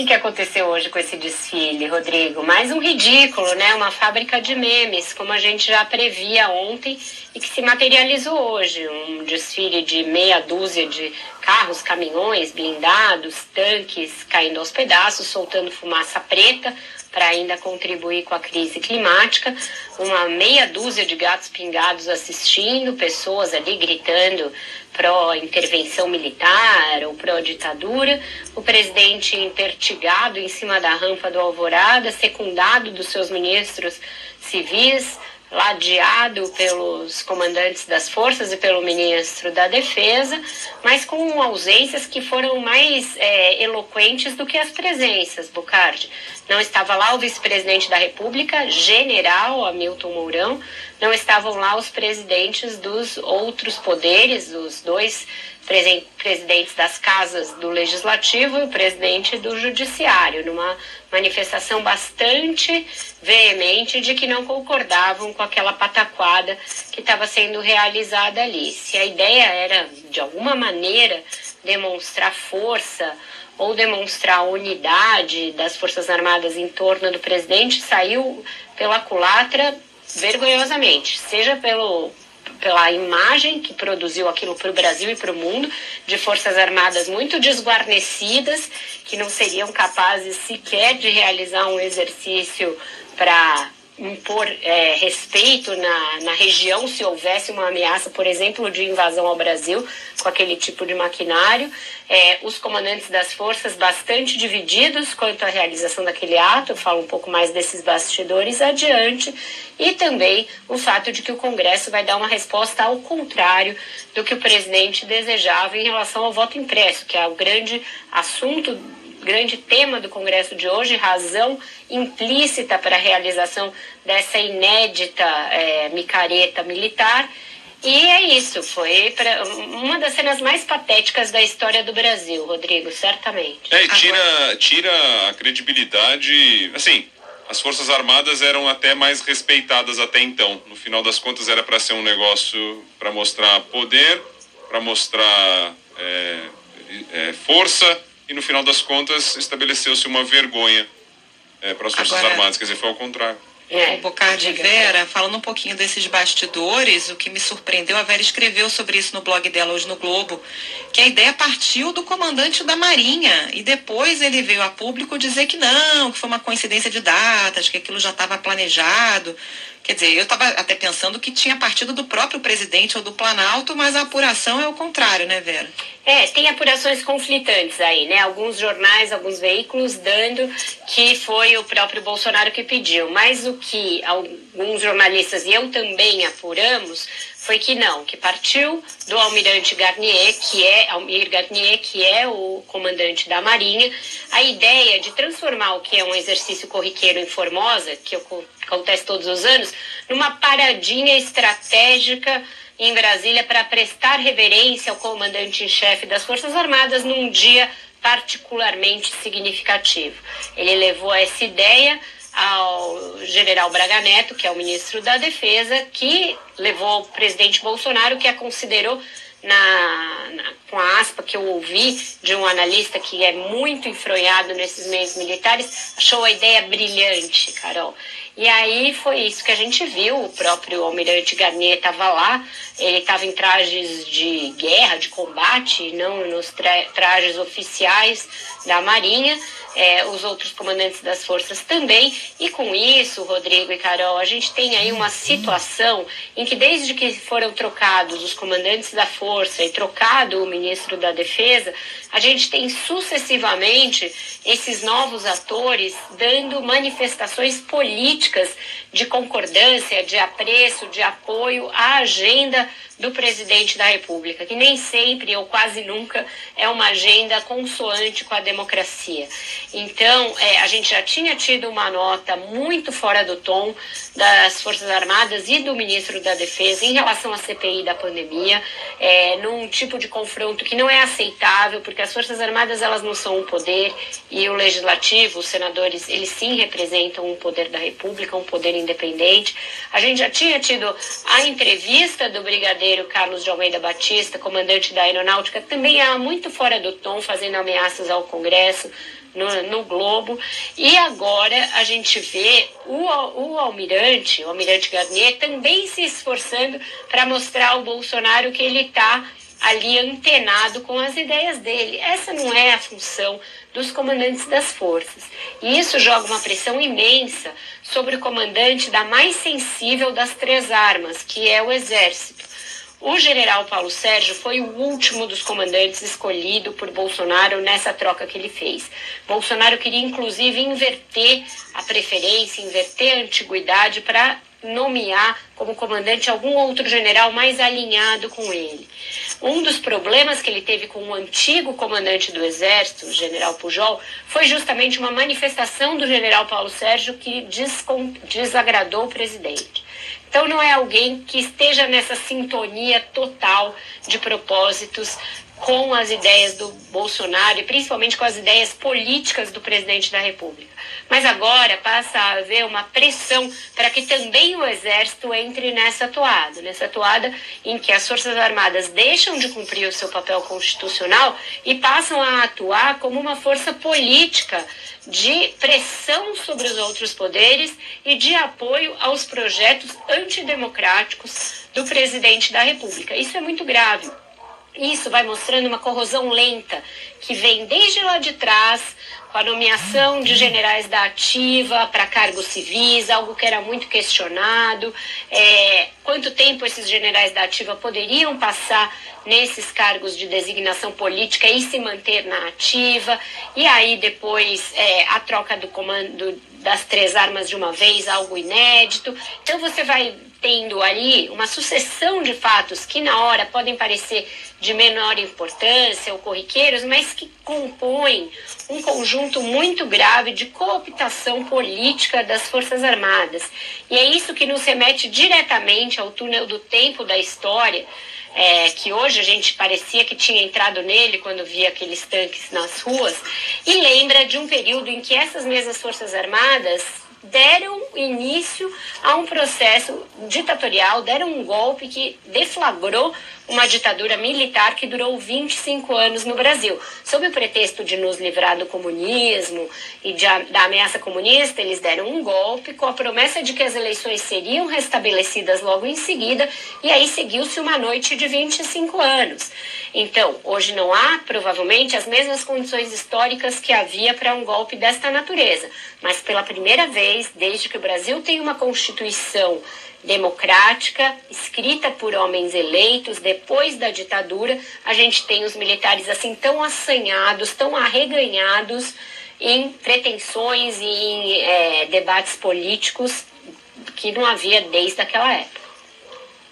que, que aconteceu hoje com esse desfile, Rodrigo? Mais um ridículo, né? Uma fábrica de memes, como a gente já previa ontem e que se materializou hoje. Um desfile de meia dúzia de carros, caminhões, blindados, tanques caindo aos pedaços, soltando fumaça preta para ainda contribuir com a crise climática. Uma meia dúzia de gatos pingados assistindo, pessoas ali gritando pró-intervenção militar ou pró-ditadura, o presidente impertigado em cima da rampa do Alvorada, secundado dos seus ministros civis, ladeado pelos comandantes das forças e pelo ministro da Defesa, mas com ausências que foram mais é, eloquentes do que as presenças, Bucardi. Não estava lá o vice-presidente da República, general Hamilton Mourão, não estavam lá os presidentes dos outros poderes, os dois presidentes das casas do Legislativo e o presidente do Judiciário, numa manifestação bastante veemente de que não concordavam com aquela pataquada que estava sendo realizada ali. Se a ideia era, de alguma maneira, demonstrar força ou demonstrar unidade das Forças Armadas em torno do presidente, saiu pela culatra vergonhosamente, seja pelo pela imagem que produziu aquilo para o Brasil e para o mundo, de forças armadas muito desguarnecidas, que não seriam capazes sequer de realizar um exercício para impor é, respeito na, na região se houvesse uma ameaça, por exemplo, de invasão ao Brasil com aquele tipo de maquinário. É, os comandantes das forças bastante divididos quanto à realização daquele ato, eu falo um pouco mais desses bastidores adiante, e também o fato de que o Congresso vai dar uma resposta ao contrário do que o presidente desejava em relação ao voto impresso, que é o grande assunto grande tema do Congresso de hoje, razão implícita para a realização dessa inédita é, micareta militar. E é isso, foi pra, uma das cenas mais patéticas da história do Brasil, Rodrigo, certamente. É, tira, tira a credibilidade. Assim, as Forças Armadas eram até mais respeitadas até então. No final das contas, era para ser um negócio para mostrar poder, para mostrar é, é, força e no final das contas estabeleceu-se uma vergonha é, para as Forças Agora, Armadas, quer dizer, foi ao contrário. É, o Bocardi Vera, falando um pouquinho desses bastidores, o que me surpreendeu, a Vera escreveu sobre isso no blog dela hoje no Globo, que a ideia partiu do comandante da Marinha e depois ele veio a público dizer que não, que foi uma coincidência de datas, que aquilo já estava planejado. Quer dizer, eu estava até pensando que tinha partido do próprio presidente ou do Planalto, mas a apuração é o contrário, né, Vera? É, tem apurações conflitantes aí, né? Alguns jornais, alguns veículos dando que foi o próprio Bolsonaro que pediu, mas o que alguns jornalistas e eu também apuramos foi que não, que partiu do almirante Garnier, que é Almir Garnier, que é o comandante da Marinha, a ideia de transformar o que é um exercício corriqueiro em Formosa, que acontece todos os anos, numa paradinha estratégica em Brasília para prestar reverência ao comandante em chefe das Forças Armadas num dia particularmente significativo. Ele levou essa ideia ao general Braga Neto, que é o ministro da Defesa, que levou o presidente Bolsonaro, que a considerou na, na, com a aspa que eu ouvi de um analista que é muito enfronhado nesses meios militares, achou a ideia brilhante, Carol. E aí foi isso que a gente viu. O próprio almirante Garnier estava lá, ele estava em trajes de guerra, de combate, não nos tra trajes oficiais da Marinha é, os outros comandantes das forças também. E com isso, Rodrigo e Carol, a gente tem aí uma situação em que, desde que foram trocados os comandantes da força e trocado o ministro da Defesa, a gente tem sucessivamente esses novos atores dando manifestações políticas de concordância, de apreço, de apoio à agenda do presidente da República, que nem sempre ou quase nunca é uma agenda consoante com a democracia. Então, é, a gente já tinha tido uma nota muito fora do tom das Forças Armadas e do ministro da Defesa em relação à CPI da pandemia, é, num tipo de confronto que não é aceitável, porque as Forças Armadas elas não são um poder e o legislativo, os senadores, eles sim representam um poder da República, um poder independente. A gente já tinha tido a entrevista do brigadeiro Carlos de Almeida Batista, comandante da Aeronáutica, também era muito fora do tom, fazendo ameaças ao Congresso, no, no Globo. E agora a gente vê o, o almirante, o almirante Garnier, também se esforçando para mostrar ao Bolsonaro que ele está ali antenado com as ideias dele. Essa não é a função dos comandantes das forças. E isso joga uma pressão imensa sobre o comandante da mais sensível das três armas, que é o Exército. O general Paulo Sérgio foi o último dos comandantes escolhido por Bolsonaro nessa troca que ele fez. Bolsonaro queria, inclusive, inverter a preferência, inverter a antiguidade para nomear como comandante algum outro general mais alinhado com ele. Um dos problemas que ele teve com o antigo comandante do Exército, o general Pujol, foi justamente uma manifestação do general Paulo Sérgio que desagradou o presidente. Então, não é alguém que esteja nessa sintonia total de propósitos com as ideias do Bolsonaro e principalmente com as ideias políticas do presidente da República. Mas agora passa a haver uma pressão para que também o Exército entre nessa toada, nessa toada em que as Forças Armadas deixam de cumprir o seu papel constitucional e passam a atuar como uma força política de pressão sobre os outros poderes e de apoio aos projetos antidemocráticos do presidente da República. Isso é muito grave. Isso vai mostrando uma corrosão lenta que vem desde lá de trás, com a nomeação de generais da ativa para cargos civis, algo que era muito questionado. É, quanto tempo esses generais da ativa poderiam passar nesses cargos de designação política e se manter na ativa? E aí depois é, a troca do comando das três armas de uma vez, algo inédito. Então você vai tendo ali uma sucessão de fatos que na hora podem parecer de menor importância ou corriqueiros, mas que compõem um conjunto muito grave de cooptação política das Forças Armadas. E é isso que nos remete diretamente ao túnel do tempo da história, é, que hoje a gente parecia que tinha entrado nele quando via aqueles tanques nas ruas, e lembra de um período em que essas mesmas Forças Armadas deram início a um processo ditatorial, deram um golpe que deflagrou uma ditadura militar que durou 25 anos no Brasil. Sob o pretexto de nos livrar do comunismo e de, da ameaça comunista, eles deram um golpe com a promessa de que as eleições seriam restabelecidas logo em seguida, e aí seguiu-se uma noite de 25 anos. Então, hoje não há, provavelmente, as mesmas condições históricas que havia para um golpe desta natureza, mas pela primeira vez, desde que o Brasil tem uma Constituição democrática, escrita por homens eleitos depois da ditadura, a gente tem os militares assim tão assanhados, tão arreganhados em pretensões e em é, debates políticos que não havia desde aquela época.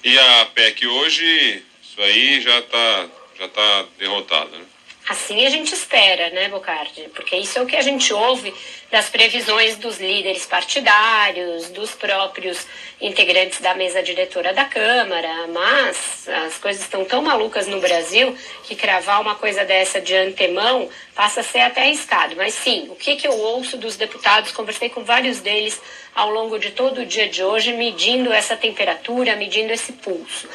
E a PEC hoje, isso aí já está já tá derrotada, né? Assim a gente espera, né, Bocardi? Porque isso é o que a gente ouve das previsões dos líderes partidários, dos próprios integrantes da mesa diretora da Câmara. Mas as coisas estão tão malucas no Brasil que cravar uma coisa dessa de antemão passa a ser até arriscado. Mas sim, o que, que eu ouço dos deputados, conversei com vários deles ao longo de todo o dia de hoje, medindo essa temperatura, medindo esse pulso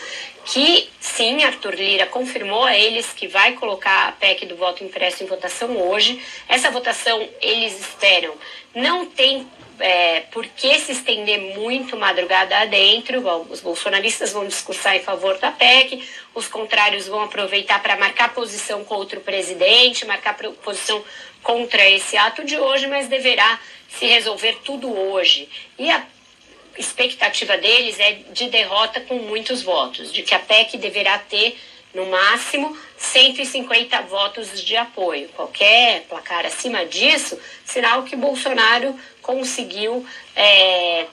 que sim, Arthur Lira confirmou a eles que vai colocar a PEC do voto impresso em votação hoje. Essa votação, eles esperam, não tem é, por que se estender muito madrugada adentro. Os bolsonaristas vão discursar em favor da PEC, os contrários vão aproveitar para marcar posição contra o presidente, marcar posição contra esse ato de hoje, mas deverá se resolver tudo hoje. E a expectativa deles é de derrota com muitos votos, de que a PEC deverá ter, no máximo, 150 votos de apoio. Qualquer placar acima disso, sinal que Bolsonaro conseguiu é,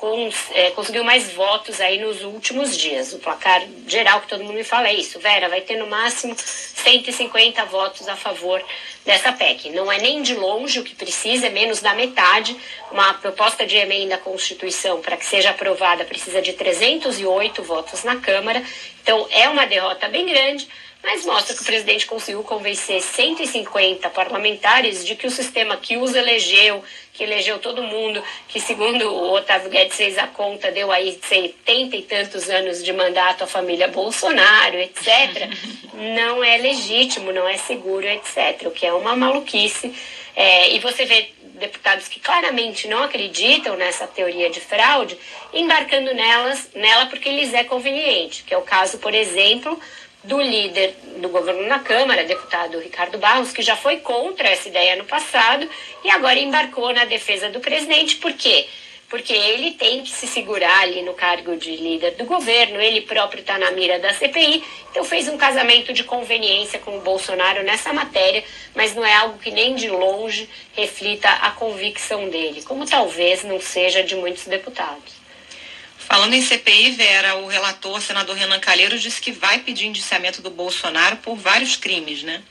com, é, conseguiu mais votos aí nos últimos dias. O placar geral que todo mundo me fala é isso. Vera, vai ter no máximo 150 votos a favor dessa PEC. Não é nem de longe o que precisa, é menos da metade. Uma proposta de emenda à Constituição para que seja aprovada precisa de 308 votos na Câmara. Então é uma derrota bem grande mas mostra que o presidente conseguiu convencer 150 parlamentares de que o sistema que os elegeu, que elegeu todo mundo, que segundo o Otávio Guedes fez a conta, deu aí 70 e tantos anos de mandato à família Bolsonaro, etc., não é legítimo, não é seguro, etc., o que é uma maluquice É, e você vê deputados que claramente não acreditam nessa teoria de fraude embarcando nelas, nela porque lhes é conveniente, que é o caso, por exemplo, do líder do governo na Câmara, deputado Ricardo Barros, que já foi contra essa ideia no passado e agora embarcou na defesa do presidente. Por quê? porque ele tem que se segurar ali no cargo de líder do governo, ele próprio está na mira da CPI, então fez um casamento de conveniência com o Bolsonaro nessa matéria, mas não é algo que nem de longe reflita a convicção dele, como talvez não seja de muitos deputados. Falando em CPI, Vera, o relator, senador Renan Calheiros, disse que vai pedir indiciamento do Bolsonaro por vários crimes, né?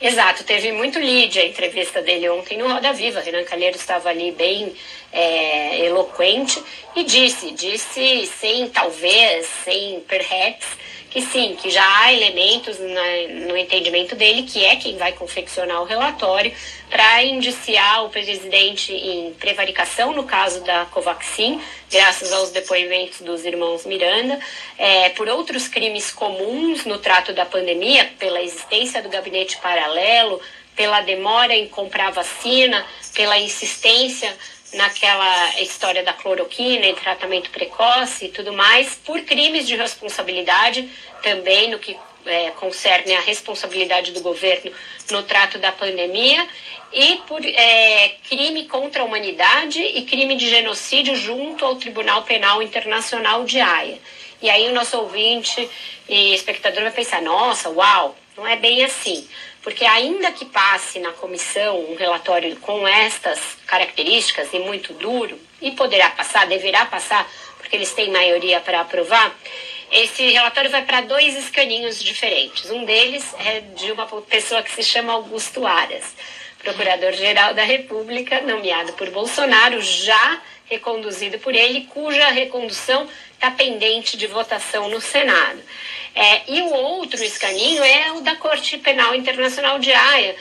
Exato, teve muito lead a entrevista dele ontem no Roda Viva. Renan Calheiros estava ali bem é, eloquente e disse, disse sem talvez, sem perhaps, que sim, que já há elementos na, no entendimento dele, que é quem vai confeccionar o relatório, para indiciar o presidente em prevaricação, no caso da Covaxin, graças aos depoimentos dos irmãos Miranda, é, por outros crimes comuns no trato da pandemia, pela existência do gabinete paralelo, pela demora em comprar vacina, pela insistência naquela história da cloroquina e tratamento precoce e tudo mais, por crimes de responsabilidade, também no que é, concerne a responsabilidade do governo no trato da pandemia, e por é, crime contra a humanidade e crime de genocídio junto ao Tribunal Penal Internacional de Haia. E aí o nosso ouvinte e espectador vai pensar, nossa, uau, não é bem assim porque ainda que passe na comissão um relatório com estas características e muito duro, e poderá passar, deverá passar, porque eles têm maioria para aprovar, esse relatório vai para dois escaninhos diferentes. Um deles é de uma pessoa que se chama Augusto Aras, procurador-geral da República, nomeado por Bolsonaro, já reconduzido por ele, cuja recondução está pendente de votação no Senado. É, e o outro escaninho é o da Corte Penal Internacional de Haia,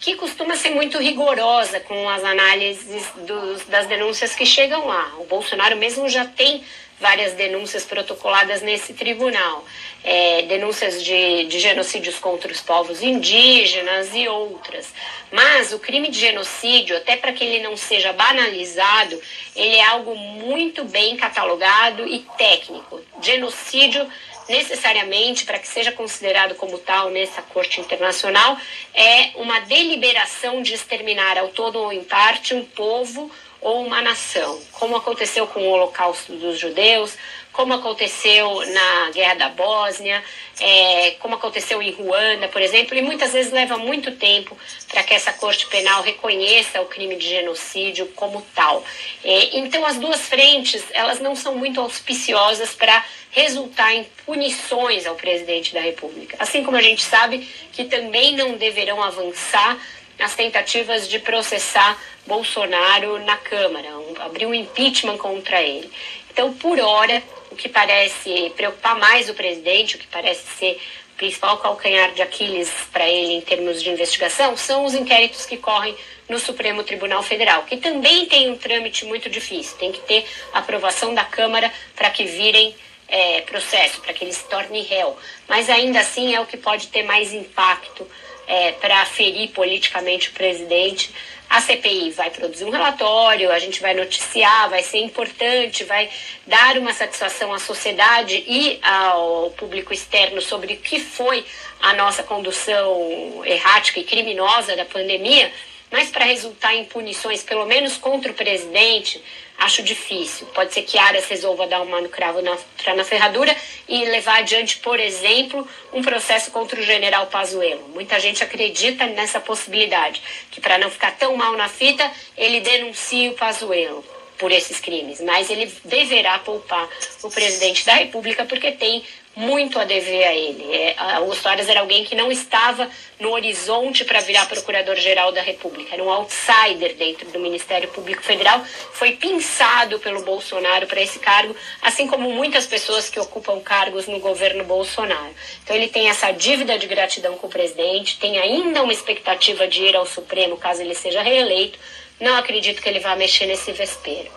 que costuma ser muito rigorosa com as análises dos, das denúncias que chegam lá. O Bolsonaro mesmo já tem várias denúncias protocoladas nesse tribunal, é, denúncias de, de genocídios contra os povos indígenas e outras. Mas o crime de genocídio, até para que ele não seja banalizado, ele é algo muito bem catalogado e técnico. Genocídio necessariamente, para que seja considerado como tal nessa corte internacional, é uma deliberação de exterminar ao todo ou em parte um povo ou uma nação, como aconteceu com o Holocausto dos Judeus, como aconteceu na Guerra da Bósnia, é, como aconteceu em Ruanda, por exemplo, e muitas vezes leva muito tempo para que essa Corte Penal reconheça o crime de genocídio como tal. É, então, as duas frentes, elas não são muito auspiciosas para resultar em punições ao presidente da República. Assim como a gente sabe que também não deverão avançar as tentativas de processar Bolsonaro na Câmara, um, abrir um impeachment contra ele. Então, por hora, o que parece preocupar mais o presidente, o que parece ser o principal calcanhar de Aquiles para ele em termos de investigação, são os inquéritos que correm no Supremo Tribunal Federal, que também tem um trâmite muito difícil, tem que ter aprovação da Câmara para que virem é, processo, para que ele se torne réu. Mas ainda assim é o que pode ter mais impacto é, para ferir politicamente o presidente. A CPI vai produzir um relatório, a gente vai noticiar, vai ser importante, vai dar uma satisfação à sociedade e ao público externo sobre o que foi a nossa condução errática e criminosa da pandemia, mas para resultar em punições, pelo menos contra o presidente, acho difícil. Pode ser que Aras resolva dar uma no cravo na, na ferradura e levar adiante, por exemplo, um processo contra o general Pazuello. Muita gente acredita nessa possibilidade, que para não ficar tão mal na fita, ele denuncie o Pazuello por esses crimes, mas ele deverá poupar o presidente da República porque tem muito a dever a ele. É, Augusto era alguém que não estava no horizonte para virar procurador-geral da República, era um outsider dentro do Ministério Público Federal, foi pensado pelo Bolsonaro para esse cargo, assim como muitas pessoas que ocupam cargos no governo Bolsonaro. Então ele tem essa dívida de gratidão com o presidente, tem ainda uma expectativa de ir ao Supremo caso ele seja reeleito. Não acredito que ele vá mexer nesse vespeiro.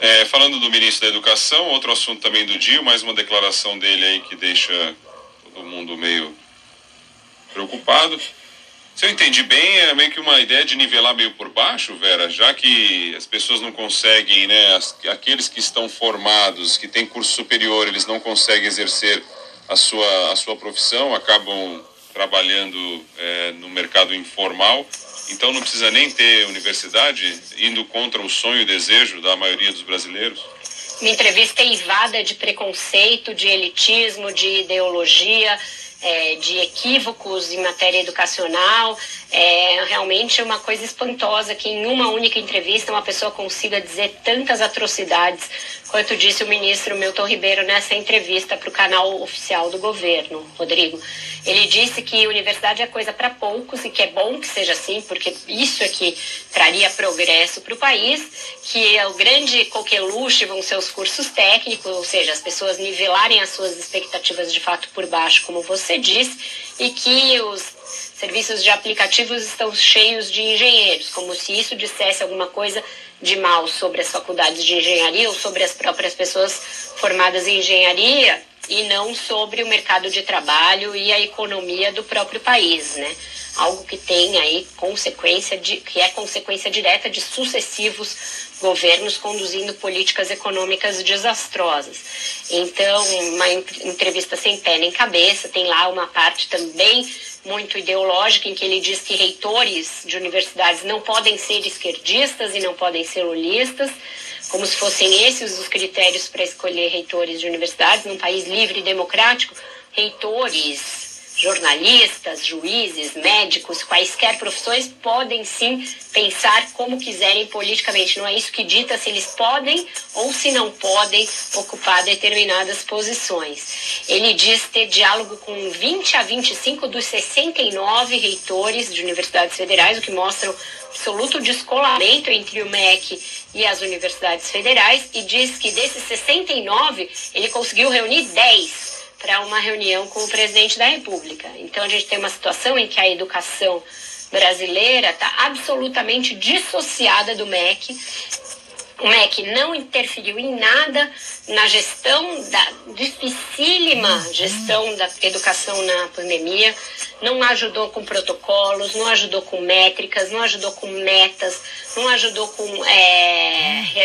É, falando do ministro da Educação, outro assunto também do dia, mais uma declaração dele aí que deixa todo mundo meio preocupado. Se eu entendi bem, é meio que uma ideia de nivelar meio por baixo, Vera, já que as pessoas não conseguem, né, as, aqueles que estão formados, que têm curso superior, eles não conseguem exercer a sua, a sua profissão, acabam trabalhando é, no mercado informal, então não precisa nem ter universidade, indo contra o sonho e desejo da maioria dos brasileiros? Uma entrevista eivada de preconceito, de elitismo, de ideologia é, de equívocos em matéria educacional. É realmente uma coisa espantosa que em uma única entrevista uma pessoa consiga dizer tantas atrocidades quanto disse o ministro Milton Ribeiro nessa entrevista para o canal oficial do governo, Rodrigo. Ele disse que universidade é coisa para poucos e que é bom que seja assim, porque isso é que traria progresso para o país, que é o grande coqueluche vão ser os cursos técnicos, ou seja, as pessoas nivelarem as suas expectativas de fato por baixo, como você disse, e que os serviços de aplicativos estão cheios de engenheiros, como se isso dissesse alguma coisa de mal sobre as faculdades de engenharia ou sobre as próprias pessoas formadas em engenharia e não sobre o mercado de trabalho e a economia do próprio país, né? Algo que tem aí consequência de que é consequência direta de sucessivos governos conduzindo políticas econômicas desastrosas. Então, uma entrevista sem pé nem cabeça, tem lá uma parte também muito ideológica em que ele diz que reitores de universidades não podem ser esquerdistas e não podem ser lulistas como se fossem esses os critérios para escolher reitores de universidades num país livre e democrático, reitores, jornalistas, juízes, médicos, quaisquer profissões podem sim pensar como quiserem politicamente. Não é isso que dita se eles podem ou se não podem ocupar determinadas posições. Ele diz ter diálogo com 20 a 25 dos 69 reitores de universidades federais, o que mostra absoluto descolamento entre o MEC e as universidades federais e diz que desses 69 ele conseguiu reunir 10 para uma reunião com o presidente da República. Então a gente tem uma situação em que a educação brasileira está absolutamente dissociada do MEC o MEC não interferiu em nada na gestão da dificílima gestão da educação na pandemia, não ajudou com protocolos, não ajudou com métricas, não ajudou com metas, não ajudou com é,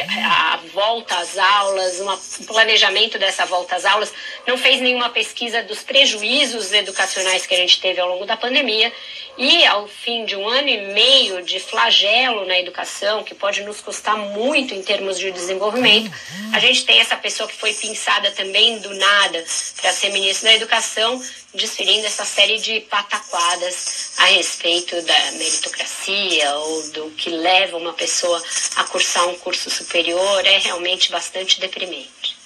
a volta às aulas, um planejamento dessa volta às aulas, não fez nenhuma pesquisa dos prejuízos educacionais que a gente teve ao longo da pandemia e ao fim de um ano e meio de flagelo na educação, que pode nos custar muito em termos de desenvolvimento, a gente tem essa pessoa que foi pensada também do nada para ser ministro da Educação, desferindo essa série de pataquadas a respeito da meritocracia ou do que leva uma pessoa a cursar um curso superior, é realmente bastante deprimente.